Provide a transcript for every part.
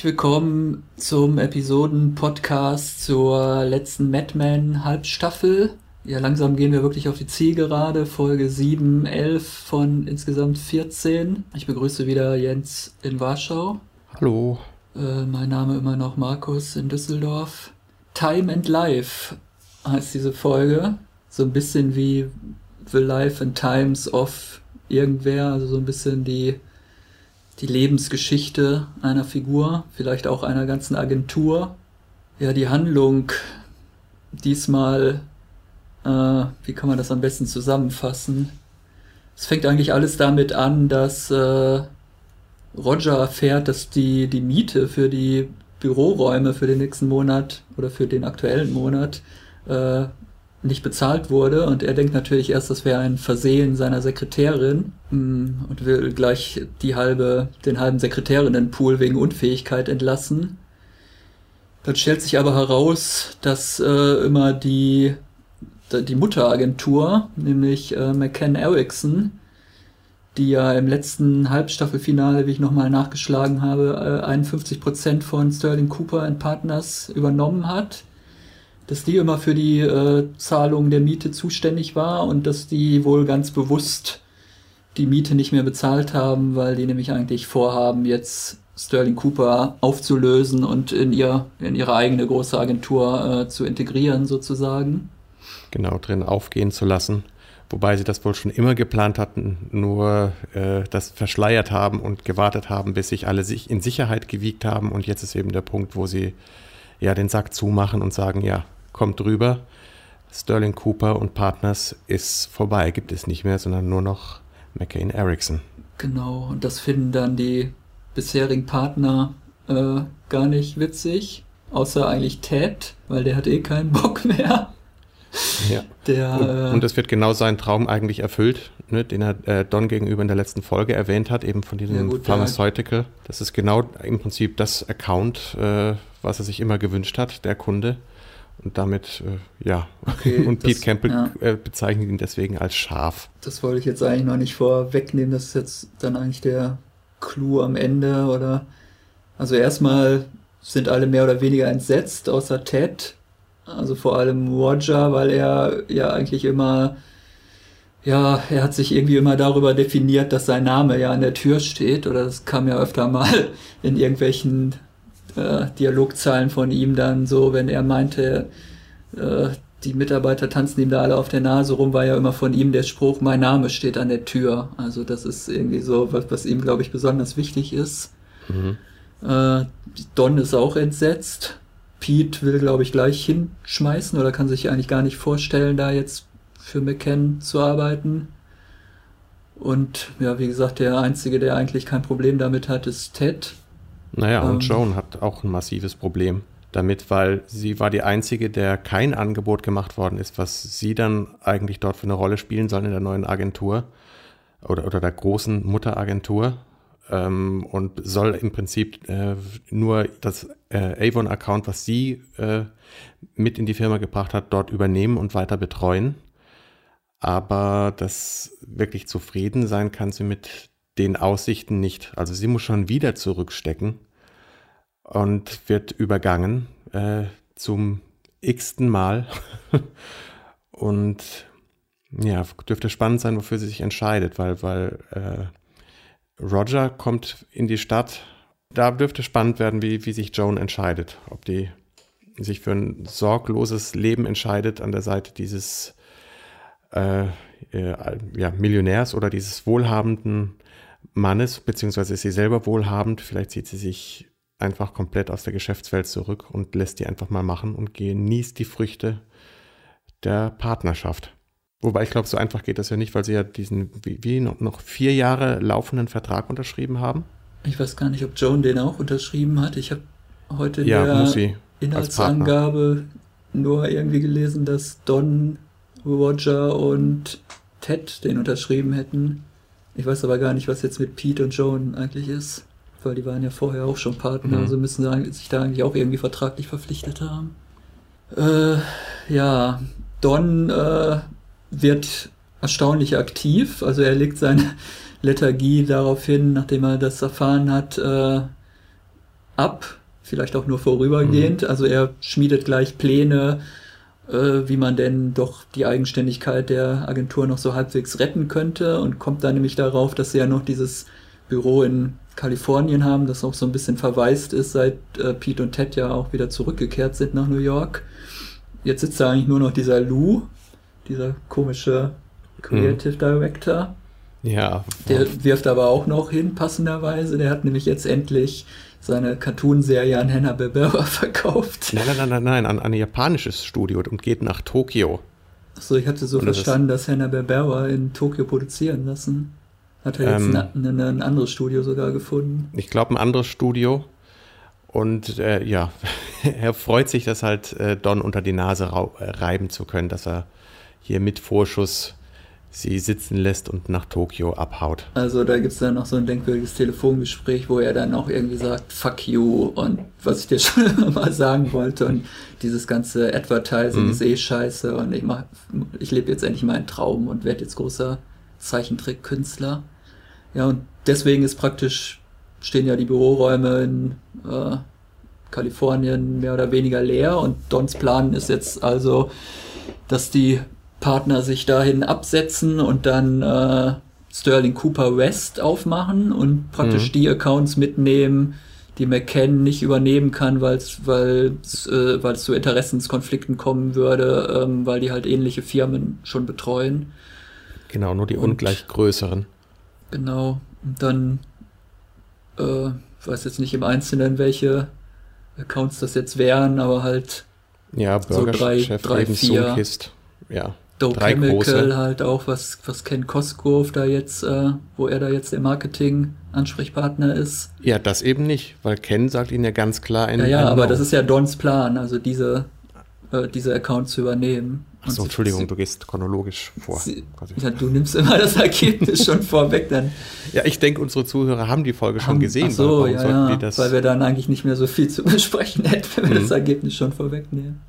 Herzlich willkommen zum Episoden-Podcast zur letzten Madman Halbstaffel. Ja, langsam gehen wir wirklich auf die Zielgerade. Folge 7, 11 von insgesamt 14. Ich begrüße wieder Jens in Warschau. Hallo. Äh, mein Name immer noch Markus in Düsseldorf. Time and Life heißt diese Folge. So ein bisschen wie The Life and Times of irgendwer, also so ein bisschen die die Lebensgeschichte einer Figur, vielleicht auch einer ganzen Agentur. Ja, die Handlung diesmal, äh, wie kann man das am besten zusammenfassen? Es fängt eigentlich alles damit an, dass äh, Roger erfährt, dass die, die Miete für die Büroräume für den nächsten Monat oder für den aktuellen Monat äh, nicht bezahlt wurde. Und er denkt natürlich erst, das wäre ein Versehen seiner Sekretärin mm, und will gleich die halbe, den halben Sekretärinnenpool wegen Unfähigkeit entlassen. Dann stellt sich aber heraus, dass äh, immer die, die Mutteragentur, nämlich äh, McCann Erickson, die ja im letzten Halbstaffelfinale, wie ich nochmal nachgeschlagen habe, äh, 51% von Sterling Cooper Partners übernommen hat dass die immer für die äh, Zahlung der Miete zuständig war und dass die wohl ganz bewusst die Miete nicht mehr bezahlt haben, weil die nämlich eigentlich vorhaben, jetzt Sterling Cooper aufzulösen und in, ihr, in ihre eigene große Agentur äh, zu integrieren, sozusagen. Genau, drin aufgehen zu lassen. Wobei sie das wohl schon immer geplant hatten, nur äh, das verschleiert haben und gewartet haben, bis sich alle sich in Sicherheit gewiegt haben. Und jetzt ist eben der Punkt, wo sie ja den Sack zumachen und sagen, ja, kommt drüber. Sterling Cooper und Partners ist vorbei, gibt es nicht mehr, sondern nur noch McCain Erickson. Genau, und das finden dann die bisherigen Partner äh, gar nicht witzig, außer eigentlich Ted, weil der hat eh keinen Bock mehr. Ja. Der, und, äh, und es wird genau sein Traum eigentlich erfüllt, ne, den er äh, Don gegenüber in der letzten Folge erwähnt hat, eben von diesem ja gut, Pharmaceutical. Das ist genau im Prinzip das Account, äh, was er sich immer gewünscht hat, der Kunde. Und damit, äh, ja, okay, und Pete Campbell ja. äh, bezeichnet ihn deswegen als scharf. Das wollte ich jetzt eigentlich noch nicht vorwegnehmen, das ist jetzt dann eigentlich der Clou am Ende, oder? Also erstmal sind alle mehr oder weniger entsetzt, außer Ted. Also vor allem Roger, weil er ja eigentlich immer, ja, er hat sich irgendwie immer darüber definiert, dass sein Name ja an der Tür steht, oder das kam ja öfter mal in irgendwelchen äh, Dialogzeilen von ihm dann so, wenn er meinte, äh, die Mitarbeiter tanzen ihm da alle auf der Nase rum, war ja immer von ihm der Spruch, mein Name steht an der Tür. Also das ist irgendwie so, was, was ihm, glaube ich, besonders wichtig ist. Mhm. Äh, Don ist auch entsetzt. Pete will, glaube ich, gleich hinschmeißen oder kann sich eigentlich gar nicht vorstellen, da jetzt für McCann zu arbeiten. Und ja, wie gesagt, der Einzige, der eigentlich kein Problem damit hat, ist Ted. Naja, und ähm, Joan hat auch ein massives Problem damit, weil sie war die Einzige, der kein Angebot gemacht worden ist, was sie dann eigentlich dort für eine Rolle spielen soll in der neuen Agentur oder, oder der großen Mutteragentur. Ähm, und soll im Prinzip äh, nur das äh, Avon-Account, was sie äh, mit in die Firma gebracht hat, dort übernehmen und weiter betreuen. Aber das wirklich zufrieden sein kann sie mit den Aussichten nicht. Also sie muss schon wieder zurückstecken und wird übergangen äh, zum x-ten Mal. und ja, dürfte spannend sein, wofür sie sich entscheidet, weil, weil äh, Roger kommt in die Stadt. Da dürfte spannend werden, wie, wie sich Joan entscheidet. Ob die sich für ein sorgloses Leben entscheidet an der Seite dieses äh, äh, ja, Millionärs oder dieses wohlhabenden Mannes, beziehungsweise ist sie selber wohlhabend, vielleicht zieht sie sich einfach komplett aus der Geschäftswelt zurück und lässt die einfach mal machen und genießt die Früchte der Partnerschaft. Wobei ich glaube, so einfach geht das ja nicht, weil sie ja diesen, wie, wie noch, vier Jahre laufenden Vertrag unterschrieben haben. Ich weiß gar nicht, ob Joan den auch unterschrieben hat. Ich habe heute in ja, der Inhaltsangabe nur irgendwie gelesen, dass Don, Roger und Ted den unterschrieben hätten. Ich weiß aber gar nicht, was jetzt mit Pete und Joan eigentlich ist, weil die waren ja vorher auch schon Partner, mhm. also müssen sie sich da eigentlich auch irgendwie vertraglich verpflichtet haben. Äh, ja, Don äh, wird erstaunlich aktiv, also er legt seine Lethargie darauf hin, nachdem er das erfahren hat, äh, ab, vielleicht auch nur vorübergehend. Mhm. Also er schmiedet gleich Pläne, äh, wie man denn doch die Eigenständigkeit der Agentur noch so halbwegs retten könnte und kommt dann nämlich darauf, dass sie ja noch dieses Büro in Kalifornien haben, das auch so ein bisschen verwaist ist, seit äh, Pete und Ted ja auch wieder zurückgekehrt sind nach New York. Jetzt sitzt da eigentlich nur noch dieser Lou, dieser komische Creative mhm. Director. Ja. Der wirft aber auch noch hin, passenderweise. Der hat nämlich jetzt endlich seine Cartoonserie an Hanna-Barbera verkauft. Nein, nein, nein, nein, nein, an, an ein japanisches Studio und geht nach Tokio. Achso, ich hatte so und verstanden, das dass Hanna-Barbera in Tokio produzieren lassen. Hat er jetzt ähm, ein, ein, anderes Studio sogar gefunden? Ich glaube, ein anderes Studio. Und äh, ja, er freut sich, das halt äh, Don unter die Nase äh, reiben zu können, dass er hier mit Vorschuss sie sitzen lässt und nach Tokio abhaut. Also da gibt es dann noch so ein denkwürdiges Telefongespräch, wo er dann auch irgendwie sagt, fuck you und was ich dir schon mal sagen wollte und dieses ganze Advertising mhm. ist eh scheiße und ich, mach, ich lebe jetzt endlich meinen Traum und werde jetzt großer Zeichentrickkünstler. Ja, und deswegen ist praktisch, stehen ja die Büroräume in äh, Kalifornien mehr oder weniger leer und Dons Plan ist jetzt also, dass die Partner sich dahin absetzen und dann äh, Sterling Cooper West aufmachen und praktisch mhm. die Accounts mitnehmen, die McCann nicht übernehmen kann, weil's, weil es äh, weil es zu Interessenskonflikten kommen würde, ähm, weil die halt ähnliche Firmen schon betreuen. Genau, nur die und, ungleich größeren. Genau. Und dann äh, weiß jetzt nicht im Einzelnen, welche Accounts das jetzt wären, aber halt ja, Burger so drei, Chef drei, vier. Sunkist. Ja. Doe drei Chemical große. halt auch, was, was Ken Cosgrove da jetzt, äh, wo er da jetzt der Marketing-Ansprechpartner ist. Ja, das eben nicht, weil Ken sagt ihnen ja ganz klar ein. Ja, ja, aber das ist ja Dons Plan, also diese, äh, diese Accounts zu übernehmen. Achso, Entschuldigung, du gehst chronologisch vor. Sie, ja, du nimmst immer das Ergebnis schon vorweg dann. Ja, ich denke, unsere Zuhörer haben die Folge haben, schon gesehen. Ach so, ja, ja, weil wir dann eigentlich nicht mehr so viel zu besprechen hätten, wenn wir mhm. das Ergebnis schon vorwegnehmen.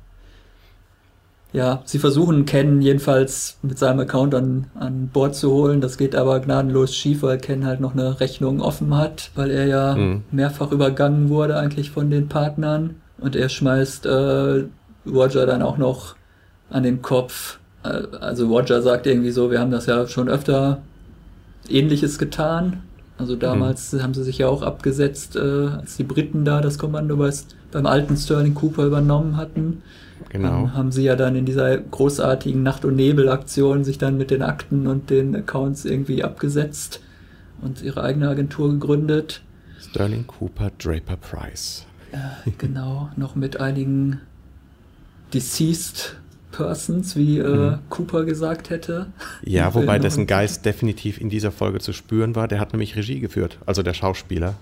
Ja, sie versuchen Ken jedenfalls mit seinem Account an, an Bord zu holen. Das geht aber gnadenlos schief, weil Ken halt noch eine Rechnung offen hat, weil er ja mhm. mehrfach übergangen wurde eigentlich von den Partnern. Und er schmeißt äh, Roger dann auch noch an den Kopf. Äh, also Roger sagt irgendwie so, wir haben das ja schon öfter ähnliches getan. Also damals mhm. haben sie sich ja auch abgesetzt, äh, als die Briten da das Kommando beim alten Sterling Cooper übernommen hatten. Genau. Dann haben sie ja dann in dieser großartigen Nacht- und Nebel-Aktion sich dann mit den Akten und den Accounts irgendwie abgesetzt und ihre eigene Agentur gegründet. Sterling Cooper Draper Price. Ja, genau, noch mit einigen Deceased Persons, wie äh, mhm. Cooper gesagt hätte. Ja, wobei dessen Geist definitiv in dieser Folge zu spüren war. Der hat nämlich Regie geführt, also der Schauspieler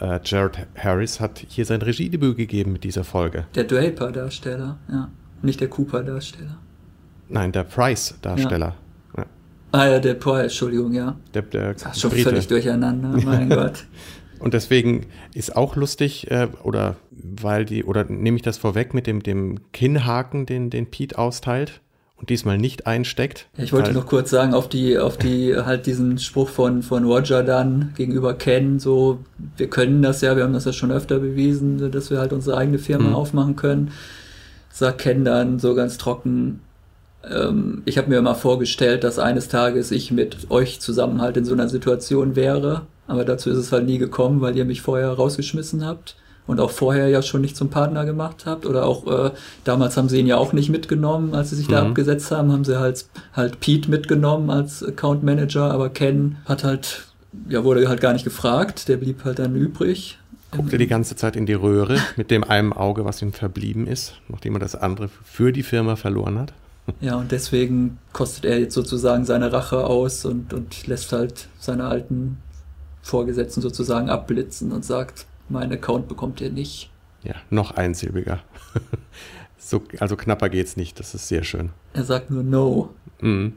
äh, Jared Harris hat hier sein Regiedebüt gegeben mit dieser Folge. Der Draper-Darsteller, ja. Nicht der Cooper-Darsteller. Nein, der Price-Darsteller. Ja. Ja. Ah ja, der Price, Entschuldigung, ja. Der, der ist schon Brite. völlig durcheinander, mein Gott. Und deswegen ist auch lustig, äh, oder weil die, oder nehme ich das vorweg mit dem, dem Kinnhaken, den, den Pete austeilt und diesmal nicht einsteckt. Ich wollte noch kurz sagen, auf die, auf die, halt diesen Spruch von, von Roger dann gegenüber Ken, so, wir können das ja, wir haben das ja schon öfter bewiesen, dass wir halt unsere eigene Firma mhm. aufmachen können. Sagt Ken dann so ganz trocken, ähm, ich habe mir immer vorgestellt, dass eines Tages ich mit euch zusammen halt in so einer Situation wäre, aber dazu ist es halt nie gekommen, weil ihr mich vorher rausgeschmissen habt und auch vorher ja schon nicht zum Partner gemacht habt. Oder auch äh, damals haben sie ihn ja auch nicht mitgenommen, als sie sich mhm. da abgesetzt haben, haben sie halt, halt Pete mitgenommen als Account Manager, aber Ken hat halt, ja, wurde halt gar nicht gefragt, der blieb halt dann übrig. Guckte die ganze Zeit in die Röhre mit dem einen Auge, was ihm verblieben ist, nachdem er das andere für die Firma verloren hat. Ja, und deswegen kostet er jetzt sozusagen seine Rache aus und, und lässt halt seine alten Vorgesetzten sozusagen abblitzen und sagt, mein Account bekommt ihr nicht. Ja, noch einsilbiger. so, also knapper geht's nicht. Das ist sehr schön. Er sagt nur No. Mhm.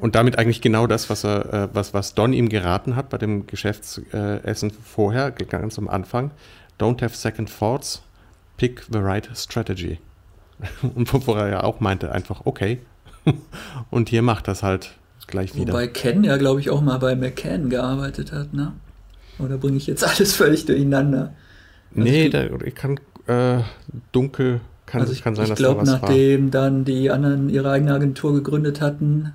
Und damit eigentlich genau das, was er, äh, was, was Don ihm geraten hat bei dem Geschäftsessen vorher, ganz am Anfang. Don't have second thoughts, pick the right strategy. Und wo er ja auch meinte, einfach okay. Und hier macht das halt gleich wieder. Wobei Ken ja, glaube ich, auch mal bei McCann gearbeitet hat, ne? Oder bringe ich jetzt alles völlig durcheinander? nee, da, ich kann äh, dunkel, kann, also ich, kann sein, ich dass glaube, da was nachdem war. dann die anderen ihre eigene Agentur gegründet hatten,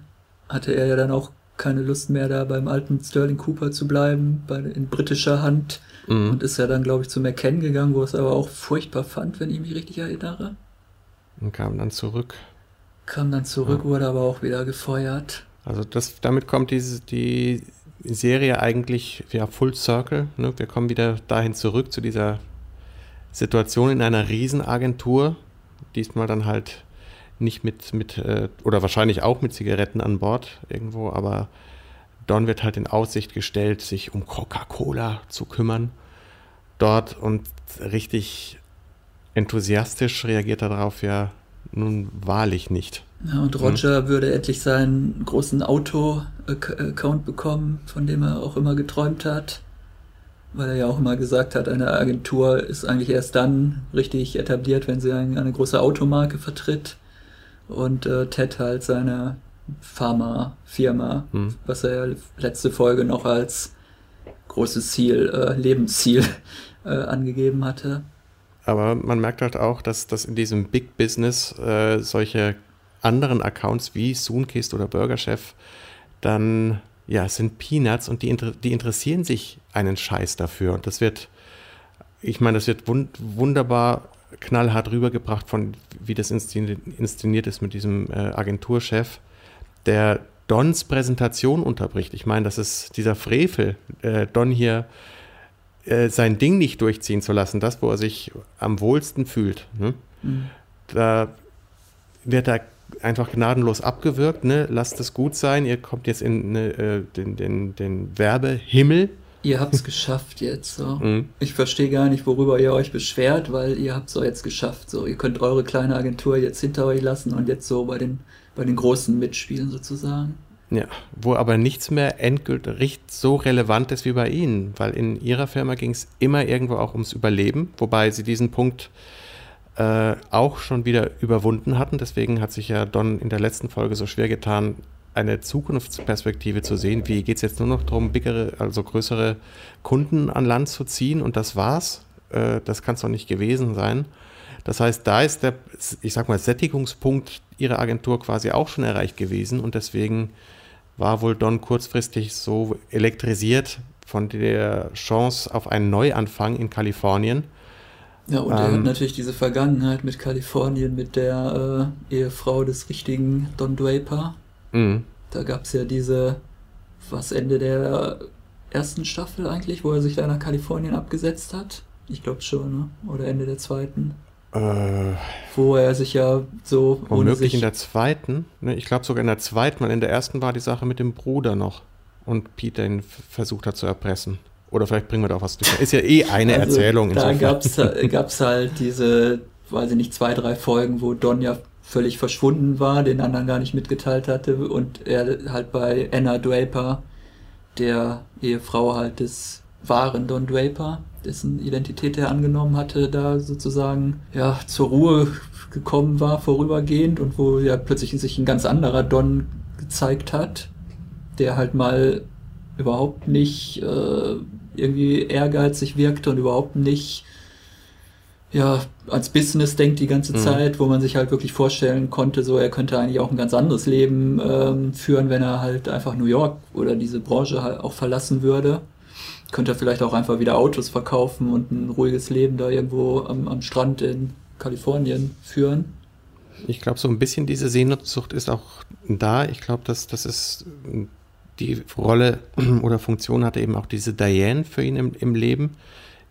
hatte er ja dann auch keine Lust mehr, da beim alten Sterling Cooper zu bleiben, bei, in britischer Hand. Mhm. Und ist ja dann, glaube ich, zu McKen gegangen, wo es aber auch furchtbar fand, wenn ich mich richtig erinnere. Und kam dann zurück. Kam dann zurück, ja. wurde aber auch wieder gefeuert. Also das, damit kommt diese, die Serie eigentlich ja, Full Circle. Ne? Wir kommen wieder dahin zurück zu dieser Situation in einer Riesenagentur. Diesmal dann halt nicht mit, mit äh, oder wahrscheinlich auch mit Zigaretten an Bord irgendwo, aber Don wird halt in Aussicht gestellt, sich um Coca-Cola zu kümmern dort und richtig enthusiastisch reagiert er darauf ja nun wahrlich nicht. Ja, und Roger hm. würde endlich seinen großen Auto-Account bekommen, von dem er auch immer geträumt hat. Weil er ja auch immer gesagt hat, eine Agentur ist eigentlich erst dann richtig etabliert, wenn sie eine, eine große Automarke vertritt. Und äh, Ted halt seine Pharma-Firma, hm. was er ja letzte Folge noch als großes Ziel, äh, Lebensziel äh, angegeben hatte. Aber man merkt halt auch, dass, dass in diesem Big Business äh, solche anderen Accounts wie Soonkist oder Burgerchef dann, ja, sind Peanuts und die, die interessieren sich einen Scheiß dafür. Und das wird, ich meine, das wird wund wunderbar knallhart rübergebracht von, wie das inszeniert ist mit diesem äh, Agenturchef, der Dons Präsentation unterbricht. Ich meine, das ist dieser Frevel, äh, Don hier äh, sein Ding nicht durchziehen zu lassen, das, wo er sich am wohlsten fühlt. Ne? Mhm. Da wird er einfach gnadenlos abgewürgt, ne? lasst es gut sein, ihr kommt jetzt in ne, äh, den, den, den Werbehimmel. Ihr habt es geschafft jetzt. So. Mhm. Ich verstehe gar nicht, worüber ihr euch beschwert, weil ihr habt es jetzt geschafft. So. Ihr könnt eure kleine Agentur jetzt hinter euch lassen und jetzt so bei den, bei den Großen mitspielen sozusagen. Ja, wo aber nichts mehr endgültig so relevant ist wie bei Ihnen, weil in Ihrer Firma ging es immer irgendwo auch ums Überleben, wobei Sie diesen Punkt äh, auch schon wieder überwunden hatten. Deswegen hat sich ja Don in der letzten Folge so schwer getan, eine Zukunftsperspektive zu sehen. Wie geht es jetzt nur noch darum, biggere, also größere Kunden an Land zu ziehen und das war's? Äh, das kann es doch nicht gewesen sein. Das heißt, da ist der, ich sag mal, Sättigungspunkt Ihrer Agentur quasi auch schon erreicht gewesen und deswegen war wohl Don kurzfristig so elektrisiert von der Chance auf einen Neuanfang in Kalifornien. Ja, und ähm, er hat natürlich diese Vergangenheit mit Kalifornien, mit der äh, Ehefrau des richtigen Don Draper. Mhm. Da gab es ja diese, was Ende der ersten Staffel eigentlich, wo er sich da nach Kalifornien abgesetzt hat. Ich glaube schon, ne? Oder Ende der zweiten. Äh, wo er sich ja so. Womöglich in der zweiten. Ne, ich glaube sogar in der zweiten, weil in der ersten war die Sache mit dem Bruder noch. Und Peter ihn versucht hat zu erpressen. Oder vielleicht bringen wir da auch was durch. Ist ja eh eine also, Erzählung. Da gab es halt diese, weiß ich nicht, zwei, drei Folgen, wo Don ja völlig verschwunden war, den anderen gar nicht mitgeteilt hatte und er halt bei Anna Draper, der Ehefrau halt des wahren Don Draper, dessen Identität er angenommen hatte, da sozusagen ja zur Ruhe gekommen war vorübergehend und wo ja plötzlich sich ein ganz anderer Don gezeigt hat, der halt mal überhaupt nicht äh, irgendwie ehrgeizig wirkte und überhaupt nicht ja, als Business denkt die ganze mhm. Zeit, wo man sich halt wirklich vorstellen konnte, so er könnte eigentlich auch ein ganz anderes Leben ähm, führen, wenn er halt einfach New York oder diese Branche halt auch verlassen würde könnte er vielleicht auch einfach wieder Autos verkaufen und ein ruhiges Leben da irgendwo am, am Strand in Kalifornien führen. Ich glaube, so ein bisschen diese Sehnsucht ist auch da. Ich glaube, dass das ist die Rolle oder Funktion hatte eben auch diese Diane für ihn im, im Leben.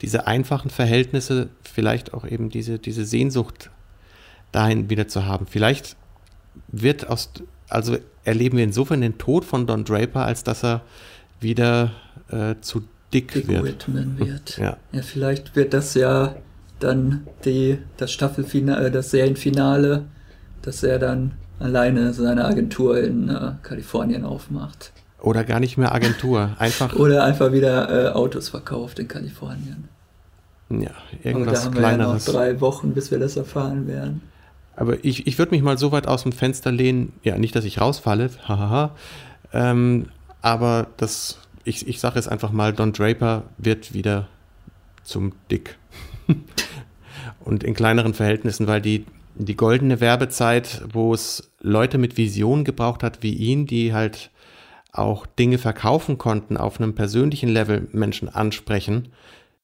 Diese einfachen Verhältnisse, vielleicht auch eben diese, diese Sehnsucht dahin wieder zu haben. Vielleicht wird aus, also erleben wir insofern den Tod von Don Draper, als dass er wieder äh, zu dick, dick wird. Whitman wird. Ja. ja, vielleicht wird das ja dann die, das Staffelfinale, äh, das Serienfinale, dass er dann alleine seine Agentur in äh, Kalifornien aufmacht. Oder gar nicht mehr Agentur, einfach. Oder einfach wieder äh, Autos verkauft in Kalifornien. Ja, irgendwas Aber da haben kleineres. Wir ja noch drei Wochen, bis wir das erfahren werden. Aber ich, ich würde mich mal so weit aus dem Fenster lehnen, ja, nicht, dass ich rausfalle, hahaha, ähm, aber das ich, ich sage es einfach mal, Don Draper wird wieder zum Dick. und in kleineren Verhältnissen, weil die, die goldene Werbezeit, wo es Leute mit Vision gebraucht hat wie ihn, die halt auch Dinge verkaufen konnten, auf einem persönlichen Level Menschen ansprechen,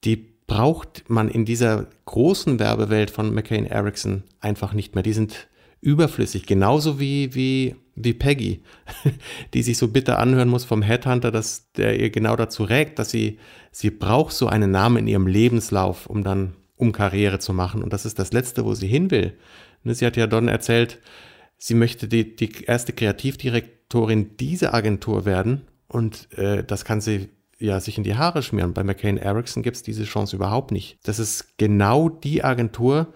die braucht man in dieser großen Werbewelt von McCain Erickson einfach nicht mehr. Die sind überflüssig, genauso wie, wie, wie Peggy, die sich so bitter anhören muss vom Headhunter, dass der ihr genau dazu rägt, dass sie, sie braucht so einen Namen in ihrem Lebenslauf, um dann, um Karriere zu machen. Und das ist das Letzte, wo sie hin will. Ne, sie hat ja Don erzählt, sie möchte die, die erste Kreativdirektorin dieser Agentur werden und äh, das kann sie ja sich in die Haare schmieren. Bei McCain Erickson gibt es diese Chance überhaupt nicht. Das ist genau die Agentur,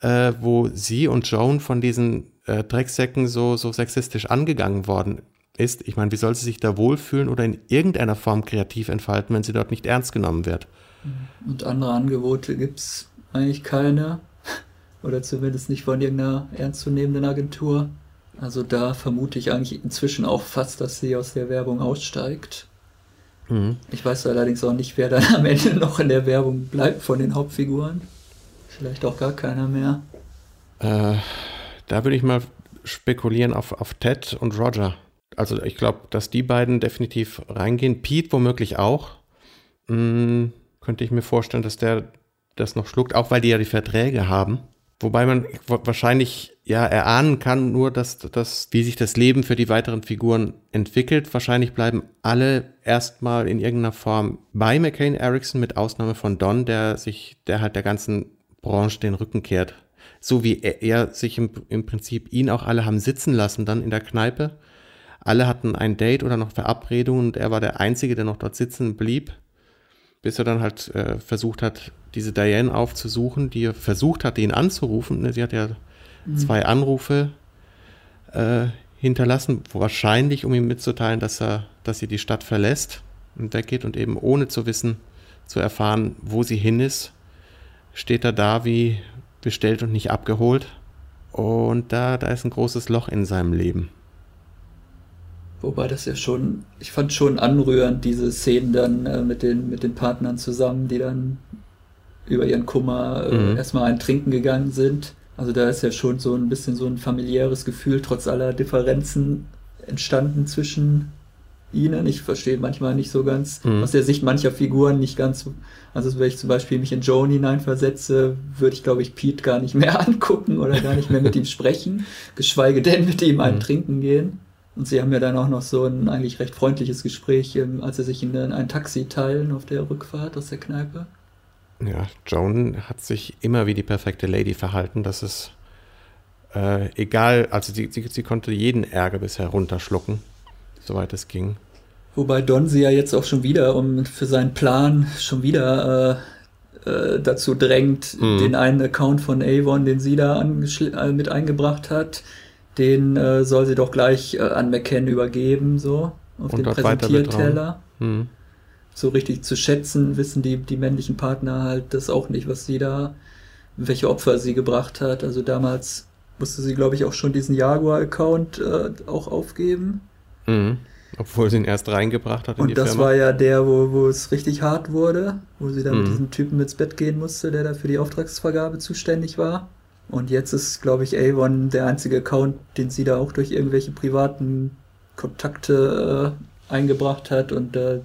äh, wo sie und Joan von diesen äh, Drecksäcken so, so sexistisch angegangen worden ist. Ich meine, wie soll sie sich da wohlfühlen oder in irgendeiner Form kreativ entfalten, wenn sie dort nicht ernst genommen wird? Und andere Angebote gibt es eigentlich keine. Oder zumindest nicht von irgendeiner ernstzunehmenden Agentur. Also da vermute ich eigentlich inzwischen auch fast, dass sie aus der Werbung aussteigt. Mhm. Ich weiß allerdings auch nicht, wer dann am Ende noch in der Werbung bleibt von den Hauptfiguren. Vielleicht auch gar keiner mehr. Äh, da würde ich mal spekulieren auf, auf Ted und Roger. Also ich glaube, dass die beiden definitiv reingehen. Pete womöglich auch. Hm, könnte ich mir vorstellen, dass der das noch schluckt, auch weil die ja die Verträge haben. Wobei man wahrscheinlich ja erahnen kann, nur dass, dass wie sich das Leben für die weiteren Figuren entwickelt. Wahrscheinlich bleiben alle erstmal in irgendeiner Form bei McCain Erickson, mit Ausnahme von Don, der sich, der halt der ganzen Branche den Rücken kehrt. So wie er, er sich im, im Prinzip ihn auch alle haben sitzen lassen dann in der Kneipe. Alle hatten ein Date oder noch Verabredungen und er war der Einzige, der noch dort sitzen blieb, bis er dann halt äh, versucht hat, diese Diane aufzusuchen, die er versucht hatte, ihn anzurufen. Sie hat ja mhm. zwei Anrufe äh, hinterlassen, wahrscheinlich um ihm mitzuteilen, dass er, dass sie die Stadt verlässt und weggeht und eben ohne zu wissen, zu erfahren, wo sie hin ist, steht er da wie bestellt und nicht abgeholt. Und da, da ist ein großes Loch in seinem Leben. Wobei das ja schon, ich fand schon anrührend, diese Szenen dann äh, mit, den, mit den Partnern zusammen, die dann über ihren Kummer äh, mhm. erstmal ein Trinken gegangen sind. Also da ist ja schon so ein bisschen so ein familiäres Gefühl, trotz aller Differenzen entstanden zwischen ihnen. Ich verstehe manchmal nicht so ganz, mhm. aus der Sicht mancher Figuren nicht ganz. Also wenn ich zum Beispiel mich in Joan hineinversetze, würde ich, glaube ich, Pete gar nicht mehr angucken oder gar nicht mehr mit ihm sprechen, geschweige denn mit ihm ein mhm. Trinken gehen. Und sie haben ja dann auch noch so ein eigentlich recht freundliches Gespräch, ähm, als sie sich in ein Taxi teilen auf der Rückfahrt aus der Kneipe. Ja, Joan hat sich immer wie die perfekte Lady verhalten. Das ist äh, egal, also sie, sie, sie konnte jeden Ärger bisher runterschlucken, soweit es ging. Wobei Don sie ja jetzt auch schon wieder, um für seinen Plan schon wieder äh, äh, dazu drängt, mhm. den einen Account von Avon, den sie da äh, mit eingebracht hat, den äh, soll sie doch gleich äh, an McCann übergeben, so auf Und den Präsentierteller. Mhm so richtig zu schätzen, wissen die, die männlichen Partner halt das auch nicht, was sie da, welche Opfer sie gebracht hat. Also damals musste sie, glaube ich, auch schon diesen Jaguar-Account äh, auch aufgeben. Mhm. Obwohl sie ihn erst reingebracht hat in Und die das Firma. war ja der, wo, wo es richtig hart wurde, wo sie dann mhm. mit diesem Typen ins Bett gehen musste, der da für die Auftragsvergabe zuständig war. Und jetzt ist, glaube ich, Avon der einzige Account, den sie da auch durch irgendwelche privaten Kontakte äh, eingebracht hat und äh,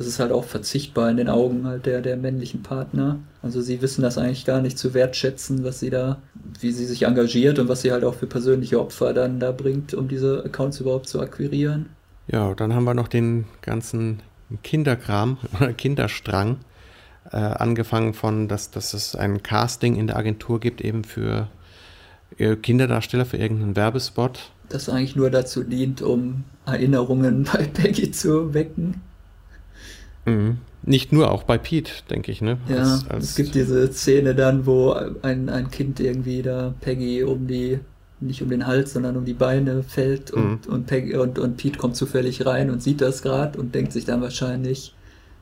das ist halt auch verzichtbar in den Augen halt der, der männlichen Partner. Also sie wissen das eigentlich gar nicht zu wertschätzen, was sie da, wie sie sich engagiert und was sie halt auch für persönliche Opfer dann da bringt, um diese Accounts überhaupt zu akquirieren. Ja, dann haben wir noch den ganzen Kinderkram oder Kinderstrang. Äh, angefangen von, dass, dass es ein Casting in der Agentur gibt, eben für äh, Kinderdarsteller für irgendeinen Werbespot. Das eigentlich nur dazu dient, um Erinnerungen bei Peggy zu wecken. Mhm. Nicht nur, auch bei Pete, denke ich, ne? Ja, als, als es gibt diese Szene dann, wo ein, ein Kind irgendwie da Peggy um die, nicht um den Hals, sondern um die Beine fällt und, mhm. und, Peggy, und, und Pete kommt zufällig rein und sieht das gerade und denkt sich dann wahrscheinlich,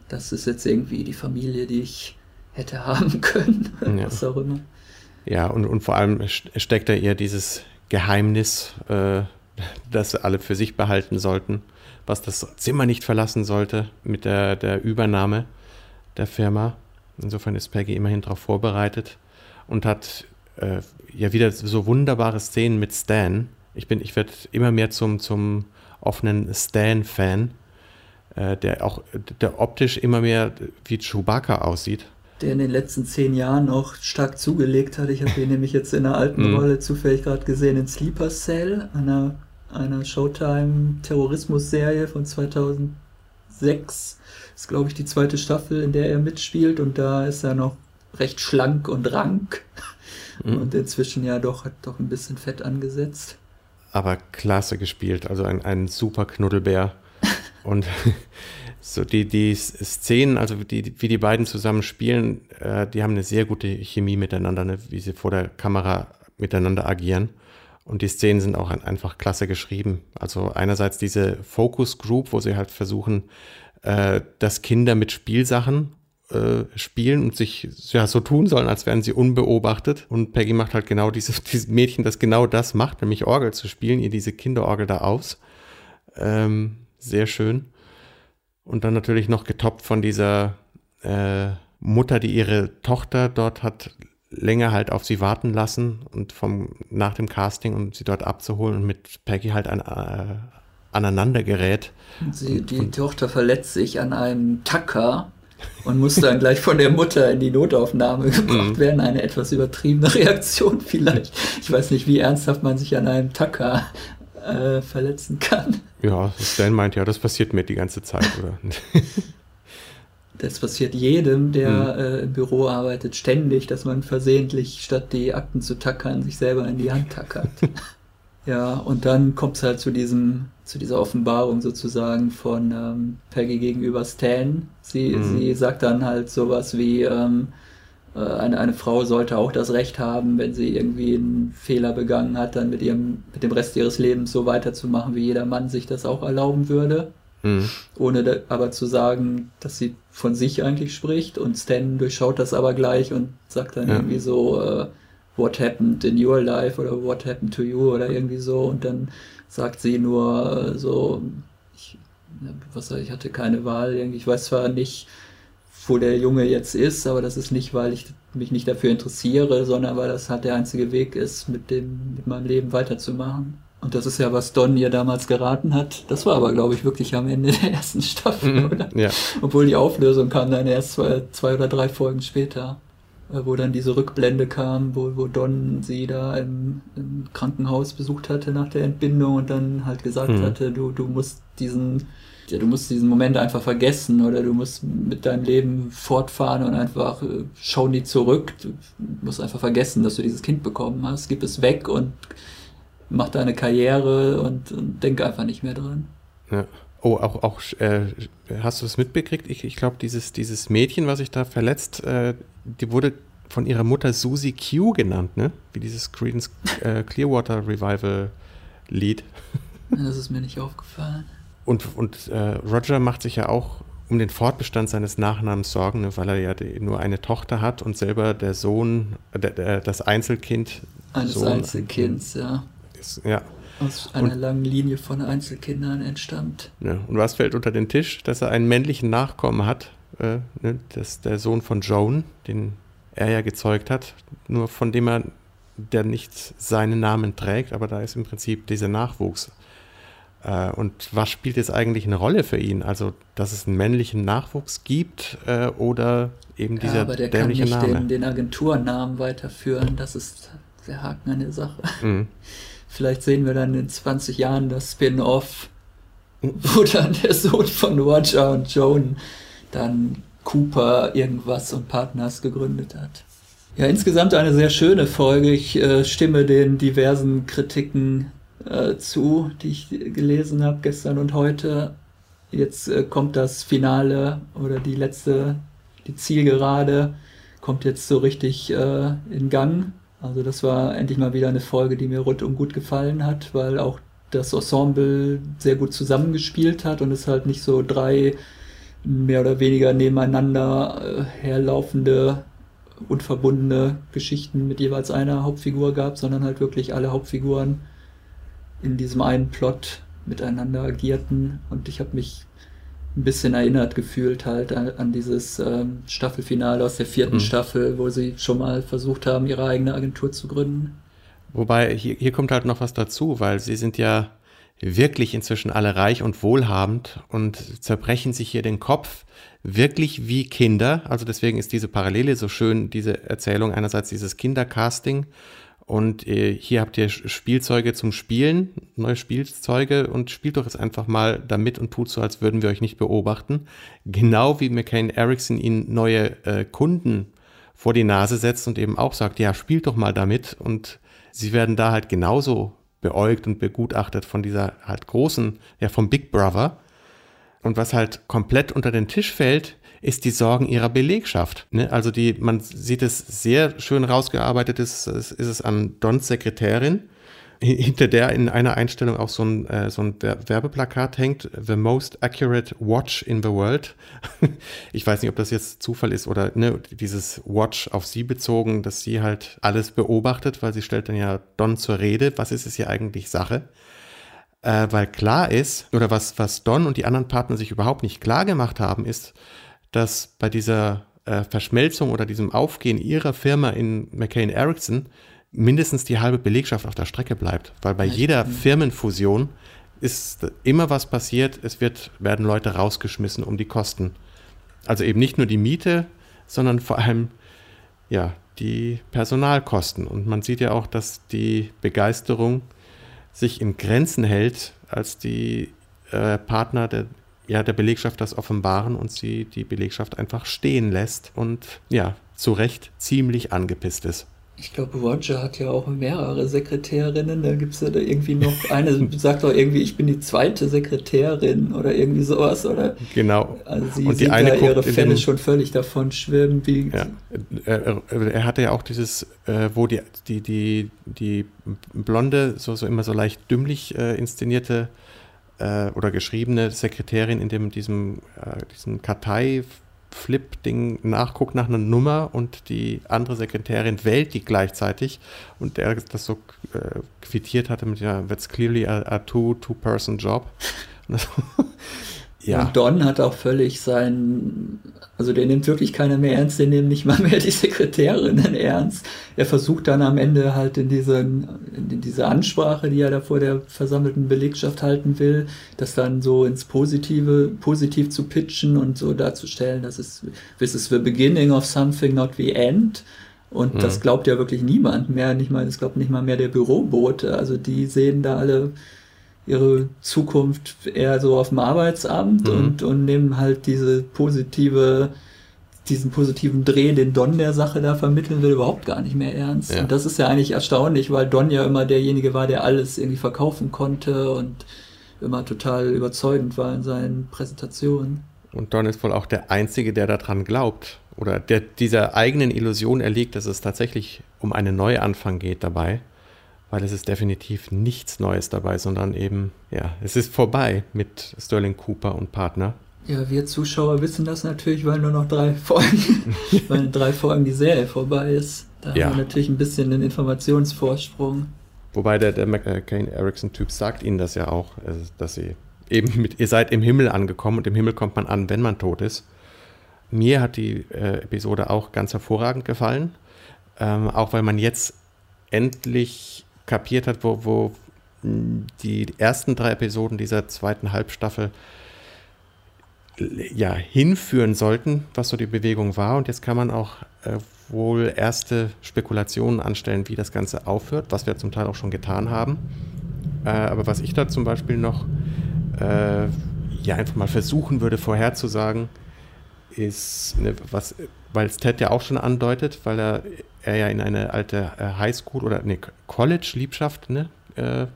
das ist jetzt irgendwie die Familie, die ich hätte haben können, ja. was auch immer. Ja, und, und vor allem steckt da eher dieses Geheimnis, äh, das alle für sich behalten sollten was das Zimmer nicht verlassen sollte mit der, der Übernahme der Firma. Insofern ist Peggy immerhin darauf vorbereitet und hat äh, ja wieder so wunderbare Szenen mit Stan. Ich bin, ich werde immer mehr zum, zum offenen Stan-Fan, äh, der auch, der optisch immer mehr wie Chewbacca aussieht. Der in den letzten zehn Jahren auch stark zugelegt hat. Ich habe ihn nämlich jetzt in einer alten mhm. Rolle zufällig gerade gesehen in Sleeper Cell, einer, einer Showtime-Terrorismus-Serie von 2006. Das ist, glaube ich, die zweite Staffel, in der er mitspielt und da ist er noch recht schlank und rank. Mhm. Und inzwischen ja doch, hat doch ein bisschen Fett angesetzt. Aber klasse gespielt, also ein, ein super Knuddelbär. und so die, die Szenen, also die, wie die beiden zusammen spielen, äh, die haben eine sehr gute Chemie miteinander, ne, wie sie vor der Kamera miteinander agieren. Und die Szenen sind auch einfach klasse geschrieben. Also einerseits diese Focus Group, wo sie halt versuchen, äh, dass Kinder mit Spielsachen äh, spielen und sich ja so tun sollen, als wären sie unbeobachtet. Und Peggy macht halt genau dieses, dieses Mädchen, das genau das macht, nämlich Orgel zu spielen, ihr diese Kinderorgel da aus. Ähm, sehr schön. Und dann natürlich noch getoppt von dieser äh, Mutter, die ihre Tochter dort hat länger halt auf sie warten lassen und vom nach dem Casting um sie dort abzuholen und mit Peggy halt an, äh, aneinander gerät. Sie, die und, Tochter verletzt sich an einem Tacker und muss dann gleich von der Mutter in die Notaufnahme gebracht mhm. werden. Eine etwas übertriebene Reaktion vielleicht. Ich weiß nicht, wie ernsthaft man sich an einem Tacker äh, verletzen kann. Ja, Stan meint ja, das passiert mir die ganze Zeit, oder? das passiert jedem, der mhm. äh, im Büro arbeitet, ständig, dass man versehentlich statt die Akten zu tackern, sich selber in die Hand tackert. ja, und dann kommt es halt zu diesem zu dieser Offenbarung sozusagen von ähm, Peggy gegenüber Stan. Sie, mhm. sie sagt dann halt sowas wie, ähm, äh, eine, eine Frau sollte auch das Recht haben, wenn sie irgendwie einen Fehler begangen hat, dann mit ihrem, mit dem Rest ihres Lebens so weiterzumachen, wie jeder Mann sich das auch erlauben würde. Mhm. Ohne da, aber zu sagen, dass sie von sich eigentlich spricht und Stan durchschaut das aber gleich und sagt dann ja. irgendwie so, äh, what happened in your life oder what happened to you oder irgendwie so und dann sagt sie nur äh, so, ich, was ich hatte keine Wahl, ich weiß zwar nicht, wo der Junge jetzt ist, aber das ist nicht, weil ich mich nicht dafür interessiere, sondern weil das halt der einzige Weg ist, mit dem, mit meinem Leben weiterzumachen. Und das ist ja, was Don ihr damals geraten hat. Das war aber, glaube ich, wirklich am Ende der ersten Staffel, mhm, oder? Ja. Obwohl die Auflösung kam dann erst zwei, zwei oder drei Folgen später. Äh, wo dann diese Rückblende kam, wo, wo Don sie da im, im Krankenhaus besucht hatte nach der Entbindung und dann halt gesagt mhm. hatte, du, du musst diesen, ja, du musst diesen Moment einfach vergessen oder du musst mit deinem Leben fortfahren und einfach äh, schau nie zurück. Du musst einfach vergessen, dass du dieses Kind bekommen hast. Gib es weg und mach deine Karriere und, und denk einfach nicht mehr dran. Ja. Oh, auch, auch äh, hast du es mitbekriegt? Ich, ich glaube, dieses, dieses Mädchen, was sich da verletzt, äh, die wurde von ihrer Mutter Susie Q genannt, ne? Wie dieses Creedence äh, Clearwater Revival Lied. Das ist mir nicht aufgefallen. Und, und äh, Roger macht sich ja auch um den Fortbestand seines Nachnamens Sorgen, ne, weil er ja die, nur eine Tochter hat und selber der Sohn, der, der, das Einzelkind. Eines Sohn, Einzelkinds, ja. Ist, ja, aus einer und, langen Linie von Einzelkindern entstammt. Ja, und was fällt unter den Tisch? Dass er einen männlichen Nachkommen hat. Äh, ne, das der Sohn von Joan, den er ja gezeugt hat, nur von dem er, der nicht seinen Namen trägt, aber da ist im Prinzip dieser Nachwuchs. Äh, und was spielt jetzt eigentlich eine Rolle für ihn? Also, dass es einen männlichen Nachwuchs gibt äh, oder eben dieser ja, aber der dämliche kann nicht Name? Den, den Agenturnamen weiterführen, das ist der Haken an der Sache. Mhm. Vielleicht sehen wir dann in 20 Jahren das Spin-off, wo dann der Sohn von Roger und Joan dann Cooper irgendwas und Partners gegründet hat. Ja, insgesamt eine sehr schöne Folge. Ich äh, stimme den diversen Kritiken äh, zu, die ich gelesen habe gestern und heute. Jetzt äh, kommt das Finale oder die letzte, die Zielgerade kommt jetzt so richtig äh, in Gang. Also das war endlich mal wieder eine Folge, die mir rundum gut gefallen hat, weil auch das Ensemble sehr gut zusammengespielt hat und es halt nicht so drei mehr oder weniger nebeneinander äh, herlaufende unverbundene Geschichten mit jeweils einer Hauptfigur gab, sondern halt wirklich alle Hauptfiguren in diesem einen Plot miteinander agierten. Und ich habe mich ein bisschen erinnert gefühlt halt an, an dieses ähm, Staffelfinale aus der vierten mhm. Staffel, wo sie schon mal versucht haben, ihre eigene Agentur zu gründen. Wobei, hier, hier kommt halt noch was dazu, weil sie sind ja wirklich inzwischen alle reich und wohlhabend und zerbrechen sich hier den Kopf wirklich wie Kinder. Also deswegen ist diese Parallele so schön, diese Erzählung einerseits dieses Kindercasting und äh, hier habt ihr Spielzeuge zum Spielen, neue Spielzeuge und spielt doch jetzt einfach mal damit und tut so, als würden wir euch nicht beobachten. Genau wie McCain Erickson ihnen neue äh, Kunden vor die Nase setzt und eben auch sagt, ja, spielt doch mal damit und sie werden da halt genauso beäugt und begutachtet von dieser halt großen, ja, vom Big Brother. Und was halt komplett unter den Tisch fällt, ist die Sorgen ihrer Belegschaft. Ne? Also die, man sieht es sehr schön rausgearbeitet, ist, ist es an Dons Sekretärin, hinter der in einer Einstellung auch so ein, äh, so ein Werbeplakat hängt, The Most Accurate Watch in the World. ich weiß nicht, ob das jetzt Zufall ist oder ne, dieses Watch auf sie bezogen, dass sie halt alles beobachtet, weil sie stellt dann ja Don zur Rede, was ist es hier eigentlich Sache? Äh, weil klar ist, oder was, was Don und die anderen Partner sich überhaupt nicht klar gemacht haben, ist, dass bei dieser äh, Verschmelzung oder diesem Aufgehen ihrer Firma in McCain Erickson mindestens die halbe Belegschaft auf der Strecke bleibt. Weil bei jeder Firmenfusion ist immer was passiert, es wird, werden Leute rausgeschmissen um die Kosten. Also eben nicht nur die Miete, sondern vor allem ja, die Personalkosten. Und man sieht ja auch, dass die Begeisterung sich in Grenzen hält, als die äh, Partner der ja, der Belegschaft das offenbaren und sie die Belegschaft einfach stehen lässt und ja, zu Recht ziemlich angepisst ist. Ich glaube, Roger hat ja auch mehrere Sekretärinnen. Da gibt es ja da irgendwie noch eine, sagt doch irgendwie, ich bin die zweite Sekretärin oder irgendwie sowas, oder? Genau. Also sie und die sieht eine ja ihre Fälle schon völlig davon schwimmen. Wie ja. er, er, hatte ja auch dieses, äh, wo die, die, die, die blonde, so, so immer so leicht dümmlich äh, inszenierte äh, oder geschriebene Sekretärin in dem, diesem, äh, diesem Kartei Flip-Ding nachguckt nach einer Nummer und die andere Sekretärin wählt die gleichzeitig und der das so äh, quittiert hatte mit ja, that's clearly a, a two-person-job. Ja. Und Don hat auch völlig sein, also der nimmt wirklich keiner mehr ernst, der nimmt nicht mal mehr die Sekretärinnen ernst. Er versucht dann am Ende halt in, diesen, in diese Ansprache, die er da vor der versammelten Belegschaft halten will, das dann so ins Positive, positiv zu pitchen und so darzustellen, dass es, this is the beginning of something, not the end. Und mhm. das glaubt ja wirklich niemand mehr, nicht mal, das glaubt nicht mal mehr der Bürobote. Also die sehen da alle ihre Zukunft eher so auf dem Arbeitsamt mhm. und, und nehmen halt diese positive, diesen positiven Dreh, den Don der Sache da vermitteln will, überhaupt gar nicht mehr ernst. Ja. Und das ist ja eigentlich erstaunlich, weil Don ja immer derjenige war, der alles irgendwie verkaufen konnte und immer total überzeugend war in seinen Präsentationen. Und Don ist wohl auch der Einzige, der daran glaubt oder der dieser eigenen Illusion erliegt, dass es tatsächlich um einen Neuanfang geht dabei weil es ist definitiv nichts Neues dabei, sondern eben, ja, es ist vorbei mit Sterling Cooper und Partner. Ja, wir Zuschauer wissen das natürlich, weil nur noch drei Folgen, weil in drei Folgen die Serie vorbei ist. Da ja. haben wir natürlich ein bisschen den Informationsvorsprung. Wobei der, der McCain Erickson-Typ sagt ihnen das ja auch, äh, dass sie eben mit, ihr seid im Himmel angekommen und im Himmel kommt man an, wenn man tot ist. Mir hat die äh, Episode auch ganz hervorragend gefallen, ähm, auch weil man jetzt endlich kapiert hat, wo, wo die ersten drei Episoden dieser zweiten Halbstaffel ja, hinführen sollten, was so die Bewegung war. Und jetzt kann man auch äh, wohl erste Spekulationen anstellen, wie das Ganze aufhört, was wir zum Teil auch schon getan haben. Äh, aber was ich da zum Beispiel noch äh, ja einfach mal versuchen würde vorherzusagen, ist, ne, was, weil es Ted ja auch schon andeutet, weil er er ja in eine alte äh, Highschool oder ne, College-Liebschaft ne, äh,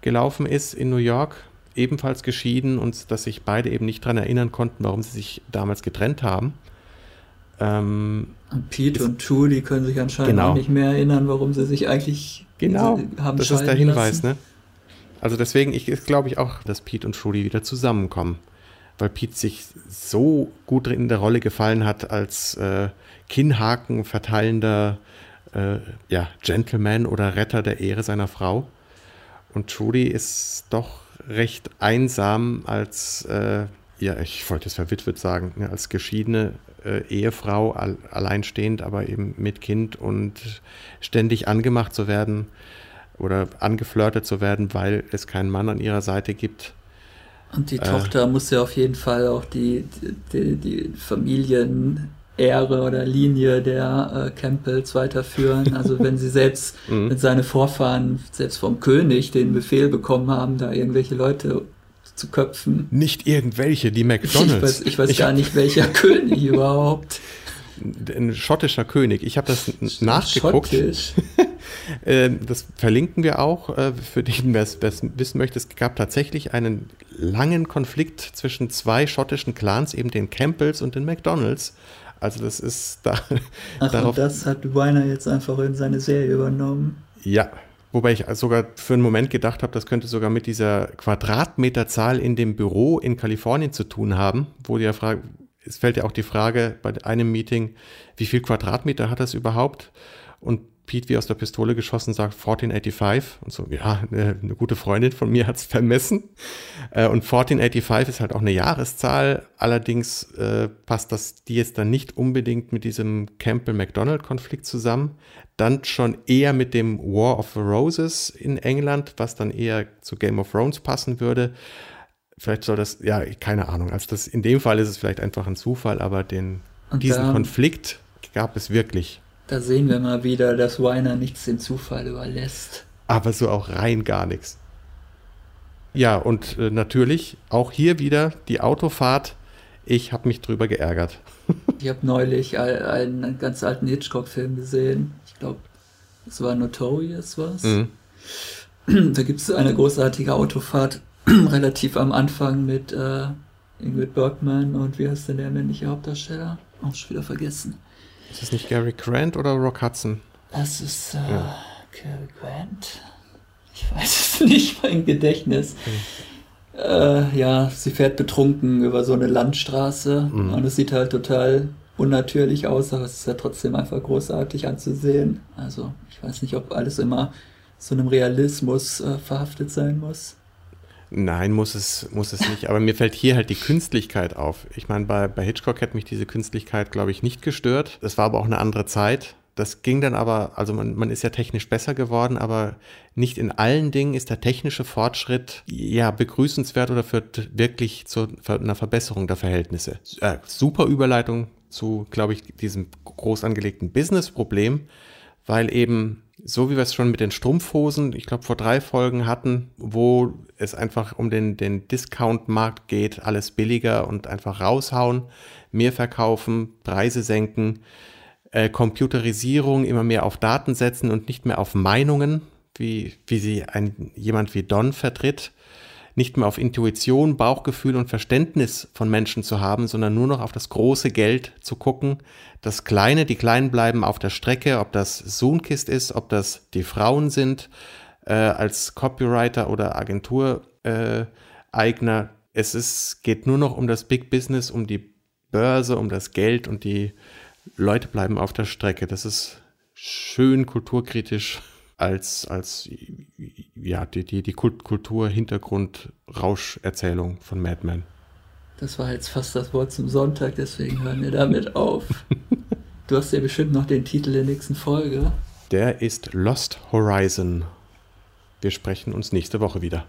gelaufen ist in New York, ebenfalls geschieden und dass sich beide eben nicht daran erinnern konnten, warum sie sich damals getrennt haben. Ähm, und Pete und Julie können sich anscheinend genau. auch nicht mehr erinnern, warum sie sich eigentlich genau, haben das ist der Hinweis, lassen. ne? Also deswegen ich, glaube ich auch, dass Pete und Julie wieder zusammenkommen, weil Pete sich so gut in der Rolle gefallen hat als äh, Kinnhaken verteilender äh, ja, Gentleman oder Retter der Ehre seiner Frau. Und Trudy ist doch recht einsam als äh, ja, ich wollte es verwitwet sagen, ja, als geschiedene äh, Ehefrau, all, alleinstehend, aber eben mit Kind und ständig angemacht zu werden oder angeflirtet zu werden, weil es keinen Mann an ihrer Seite gibt. Und die äh, Tochter muss ja auf jeden Fall auch die, die, die Familienehre oder Linie der äh, Campbells weiterführen. Also wenn sie selbst mhm. mit seinen Vorfahren, selbst vom König, den Befehl bekommen haben, da irgendwelche Leute zu köpfen. Nicht irgendwelche, die McDonalds. Ich weiß, ich weiß ich gar nicht, welcher König überhaupt. Ein schottischer König. Ich habe das nachgeguckt. Schottisch. Ähm, das verlinken wir auch, äh, für den, wer es wissen möchte. Es gab tatsächlich einen langen Konflikt zwischen zwei schottischen Clans, eben den Campbells und den McDonalds. Also das ist da. Ach, darauf, und das hat Weiner jetzt einfach in seine Serie übernommen. Ja, Wobei ich sogar für einen Moment gedacht habe, das könnte sogar mit dieser Quadratmeterzahl in dem Büro in Kalifornien zu tun haben, wo die ja Frage, es fällt ja auch die Frage bei einem Meeting, wie viel Quadratmeter hat das überhaupt? Und Pete wie aus der Pistole geschossen sagt 1485 und so, ja, eine, eine gute Freundin von mir hat es vermessen. Äh, und 1485 ist halt auch eine Jahreszahl, allerdings äh, passt das die jetzt dann nicht unbedingt mit diesem Campbell-McDonald-Konflikt zusammen. Dann schon eher mit dem War of the Roses in England, was dann eher zu Game of Thrones passen würde. Vielleicht soll das, ja, keine Ahnung. Also das, in dem Fall ist es vielleicht einfach ein Zufall, aber den, diesen Konflikt gab es wirklich. Da sehen wir mal wieder, dass Weiner nichts dem Zufall überlässt. Aber so auch rein gar nichts. Ja, und äh, natürlich auch hier wieder die Autofahrt. Ich habe mich drüber geärgert. ich habe neulich einen, einen, ganz alten Hitchcock-Film gesehen. Ich glaube, es war Notorious was. Mhm. Da gibt es eine großartige Autofahrt relativ am Anfang mit äh, Ingrid Bergman und wie heißt denn der männliche Hauptdarsteller? Auch schon wieder vergessen. Ist das nicht Gary Grant oder Rock Hudson? Das ist äh, ja. Gary Grant. Ich weiß es nicht, mein Gedächtnis. Mhm. Äh, ja, sie fährt betrunken über so eine Landstraße mhm. und es sieht halt total unnatürlich aus, aber es ist ja trotzdem einfach großartig anzusehen. Also ich weiß nicht, ob alles immer so einem Realismus äh, verhaftet sein muss. Nein, muss es, muss es nicht. Aber mir fällt hier halt die Künstlichkeit auf. Ich meine, bei, bei Hitchcock hat mich diese Künstlichkeit, glaube ich, nicht gestört. Es war aber auch eine andere Zeit. Das ging dann aber, also man, man ist ja technisch besser geworden, aber nicht in allen Dingen ist der technische Fortschritt ja begrüßenswert oder führt wirklich zu einer Verbesserung der Verhältnisse. Äh, super Überleitung zu, glaube ich, diesem groß angelegten Business-Problem, weil eben so wie wir es schon mit den Strumpfhosen, ich glaube, vor drei Folgen hatten, wo es einfach um den, den Discount-Markt geht, alles billiger und einfach raushauen, mehr verkaufen, Preise senken, äh, Computerisierung immer mehr auf Daten setzen und nicht mehr auf Meinungen, wie, wie sie ein, jemand wie Don vertritt nicht mehr auf Intuition, Bauchgefühl und Verständnis von Menschen zu haben, sondern nur noch auf das große Geld zu gucken. Das Kleine, die Kleinen bleiben auf der Strecke, ob das Zoonkist ist, ob das die Frauen sind, äh, als Copywriter oder Agentureigner. Äh, es ist, geht nur noch um das Big Business, um die Börse, um das Geld und die Leute bleiben auf der Strecke. Das ist schön kulturkritisch als, als ja, die, die, die Kultur-Hintergrund-Rauscherzählung von Mad Men. Das war jetzt fast das Wort zum Sonntag, deswegen hören wir damit auf. du hast ja bestimmt noch den Titel der nächsten Folge. Der ist Lost Horizon. Wir sprechen uns nächste Woche wieder.